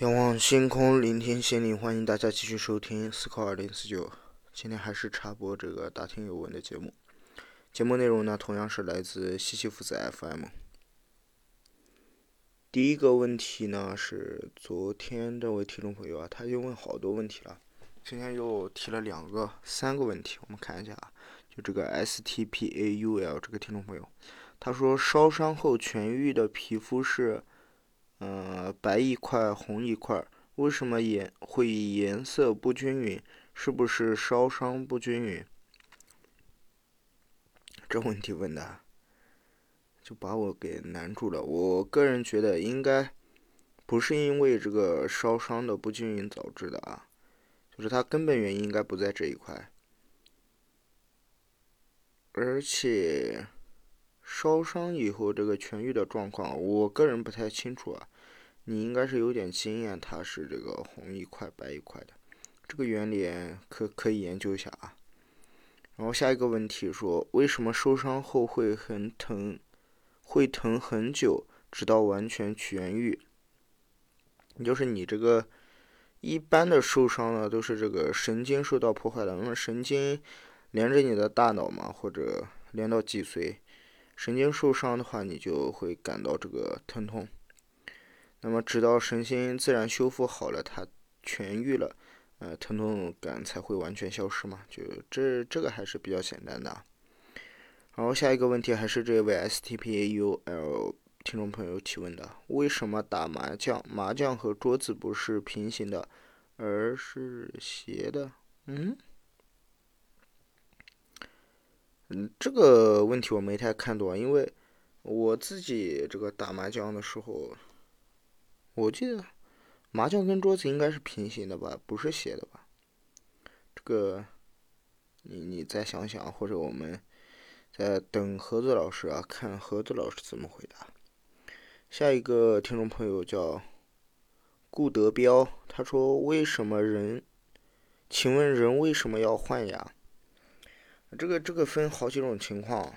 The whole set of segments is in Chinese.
仰望星空，聆听心灵，欢迎大家继续收听思考二零四九。今天还是插播这个大听有闻的节目。节目内容呢，同样是来自西西弗斯 FM。第一个问题呢，是昨天这位听众朋友啊，他又问好多问题了。今天又提了两个、三个问题，我们看一下啊。就这个 S T P A U L 这个听众朋友，他说烧伤后痊愈的皮肤是。嗯，白一块红一块，为什么颜会颜色不均匀？是不是烧伤不均匀？这问题问的，就把我给难住了。我个人觉得应该不是因为这个烧伤的不均匀导致的啊，就是它根本原因应该不在这一块，而且。烧伤以后这个痊愈的状况，我个人不太清楚啊。你应该是有点经验，它是这个红一块白一块的，这个原理可可以研究一下啊。然后下一个问题说，为什么受伤后会很疼，会疼很久，直到完全痊愈？就是你这个一般的受伤呢，都是这个神经受到破坏了，那么神经连着你的大脑嘛，或者连到脊髓。神经受伤的话，你就会感到这个疼痛。那么，直到神经自然修复好了，它痊愈了，呃，疼痛感才会完全消失嘛。就这，这个还是比较简单的。然后下一个问题还是这位 S T P A U L 听众朋友提问的：为什么打麻将，麻将和桌子不是平行的，而是斜的？嗯？嗯，这个问题我没太看懂，因为我自己这个打麻将的时候，我记得麻将跟桌子应该是平行的吧，不是斜的吧？这个你你再想想，或者我们在等盒子老师啊，看盒子老师怎么回答。下一个听众朋友叫顾德彪，他说：“为什么人？请问人为什么要换牙？”这个这个分好几种情况，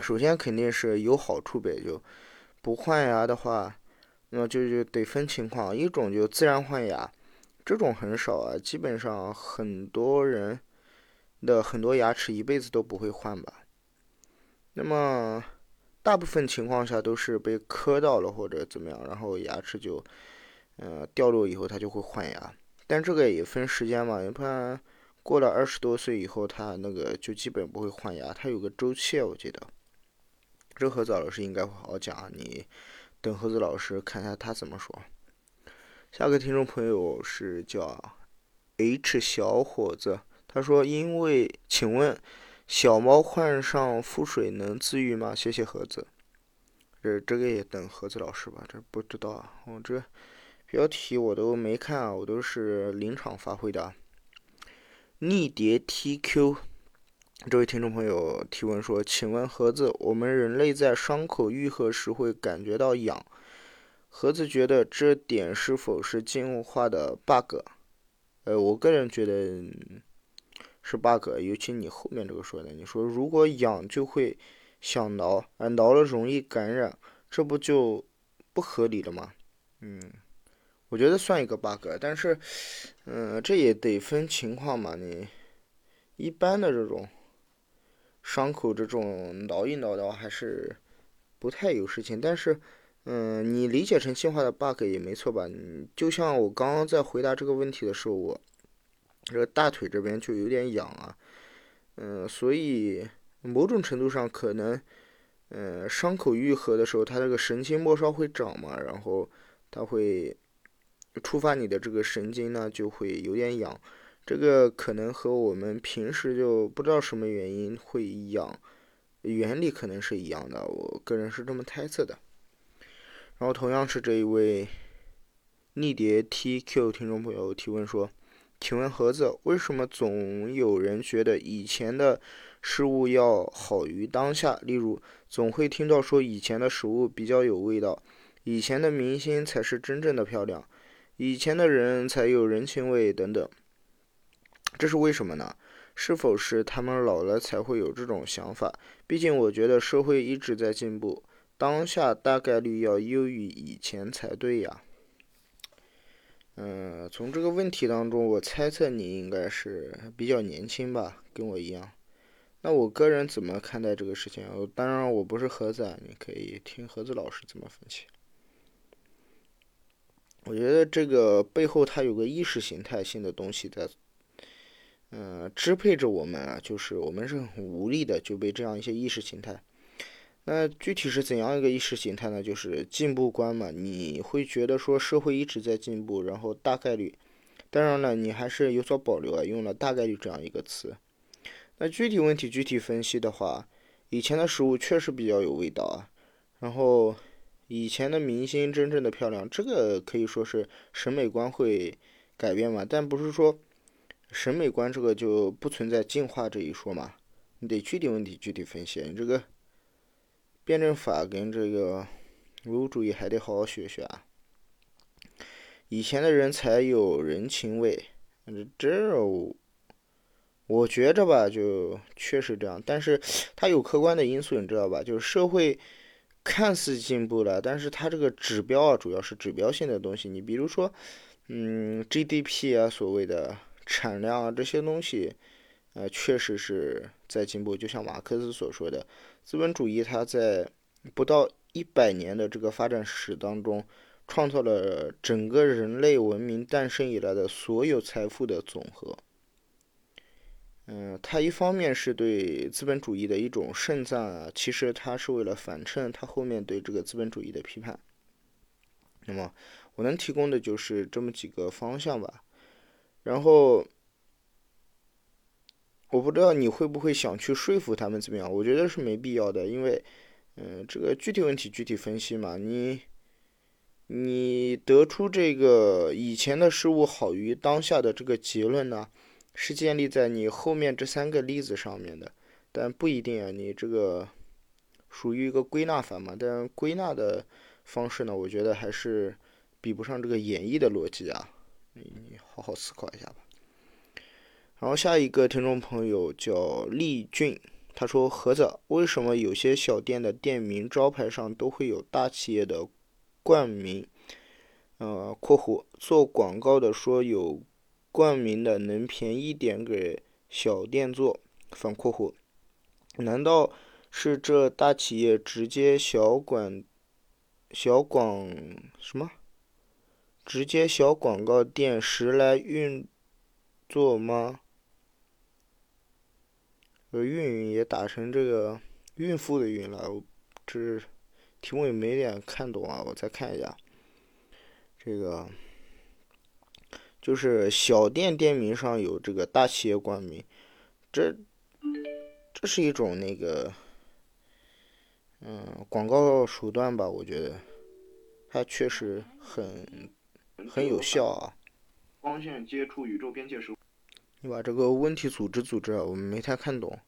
首先肯定是有好处呗，就不换牙的话，那就就得分情况，一种就自然换牙，这种很少啊，基本上很多人的很多牙齿一辈子都不会换吧。那么大部分情况下都是被磕到了或者怎么样，然后牙齿就嗯掉落以后，它就会换牙，但这个也分时间嘛，一般。过了二十多岁以后，他那个就基本不会换牙，他有个周期，我记得。这何子老师应该会好好讲，你等何子老师看一下他怎么说。下个听众朋友是叫 H 小伙子，他说：“因为，请问小猫患上腹水能自愈吗？”谢谢盒子。这这个也等盒子老师吧，这不知道啊，我这标题我都没看啊，我都是临场发挥的。逆蝶 TQ，这位听众朋友提问说：“请问盒子，我们人类在伤口愈合时会感觉到痒，盒子觉得这点是否是进化的 bug？” 呃，我个人觉得是 bug，尤其你后面这个说的，你说如果痒就会想挠，而挠了容易感染，这不就不合理了吗？嗯。我觉得算一个 bug，但是，嗯，这也得分情况嘛。你一般的这种伤口，这种挠一挠的话，还是不太有事情。但是，嗯，你理解成进化的 bug 也没错吧？你就像我刚刚在回答这个问题的时候，我这个大腿这边就有点痒啊，嗯，所以某种程度上可能，嗯，伤口愈合的时候，它那个神经末梢会长嘛，然后它会。触发你的这个神经呢，就会有点痒，这个可能和我们平时就不知道什么原因会痒，原理可能是一样的，我个人是这么猜测的。然后同样是这一位逆蝶 TQ 听众朋友提问说：“请问盒子，为什么总有人觉得以前的事物要好于当下？例如，总会听到说以前的食物比较有味道，以前的明星才是真正的漂亮。”以前的人才有人情味等等，这是为什么呢？是否是他们老了才会有这种想法？毕竟我觉得社会一直在进步，当下大概率要优于以前才对呀。嗯，从这个问题当中，我猜测你应该是比较年轻吧，跟我一样。那我个人怎么看待这个事情？当然，我不是盒子，你可以听盒子老师怎么分析。我觉得这个背后它有个意识形态性的东西在，嗯，支配着我们啊，就是我们是很无力的，就被这样一些意识形态。那具体是怎样一个意识形态呢？就是进步观嘛。你会觉得说社会一直在进步，然后大概率，当然了，你还是有所保留啊，用了大概率这样一个词。那具体问题具体分析的话，以前的食物确实比较有味道啊。然后以前的明星真正的漂亮，这个可以说是审美观会改变嘛。但不是说审美观这个就不存在进化这一说嘛。你得具体问题具体分析，你这个。辩证法跟这个唯物主义还得好好学学啊！以前的人才有人情味，这我觉着吧，就确实这样。但是它有客观的因素，你知道吧？就是社会看似进步了，但是它这个指标啊，主要是指标性的东西。你比如说，嗯，GDP 啊，所谓的产量啊，这些东西。呃，确实是在进步。就像马克思所说的，资本主义它在不到一百年的这个发展史当中，创造了整个人类文明诞生以来的所有财富的总和。嗯，它一方面是对资本主义的一种盛赞啊，其实它是为了反衬它后面对这个资本主义的批判。那么，我能提供的就是这么几个方向吧，然后。我不知道你会不会想去说服他们怎么样？我觉得是没必要的，因为，嗯，这个具体问题具体分析嘛。你，你得出这个以前的事物好于当下的这个结论呢，是建立在你后面这三个例子上面的，但不一定啊。你这个属于一个归纳法嘛，但归纳的方式呢，我觉得还是比不上这个演绎的逻辑啊。你好好思考一下吧。然后下一个听众朋友叫丽俊，他说：“盒子，为什么有些小店的店名招牌上都会有大企业的冠名？呃，括弧做广告的说有冠名的能便宜点给小店做。反括弧，难道是这大企业直接小广小广什么？直接小广告店时来运作吗？”呃，运营也打成这个孕妇的孕了，这题目也没点看懂啊，我再看一下。这个就是小店店名上有这个大企业冠名，这这是一种那个嗯广告手段吧？我觉得它确实很很有效啊。光线接触宇宙边界时。你把这个问题组织组织，我们没太看懂。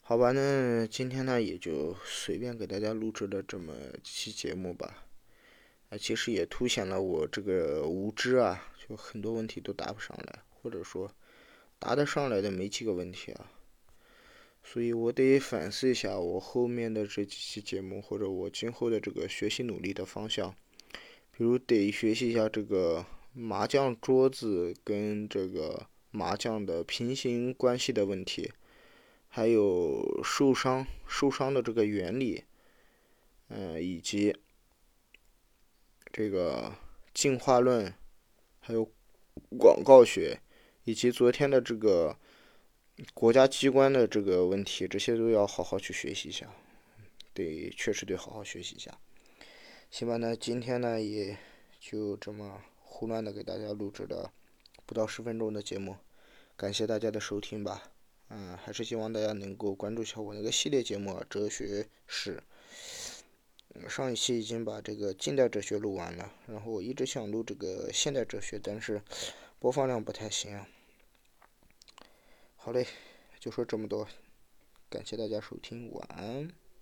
好吧，那今天呢也就随便给大家录制了这么期节目吧。其实也凸显了我这个无知啊，就很多问题都答不上来，或者说答得上来的没几个问题啊。所以我得反思一下我后面的这几期节目，或者我今后的这个学习努力的方向。比如得学习一下这个。麻将桌子跟这个麻将的平行关系的问题，还有受伤受伤的这个原理，嗯，以及这个进化论，还有广告学，以及昨天的这个国家机关的这个问题，这些都要好好去学习一下，得确实得好好学习一下。行吧，那今天呢也就这么。胡乱的给大家录制了不到十分钟的节目，感谢大家的收听吧。嗯，还是希望大家能够关注一下我那个系列节目《哲学史》。上一期已经把这个近代哲学录完了，然后我一直想录这个现代哲学，但是播放量不太行啊。好嘞，就说这么多，感谢大家收听，晚安。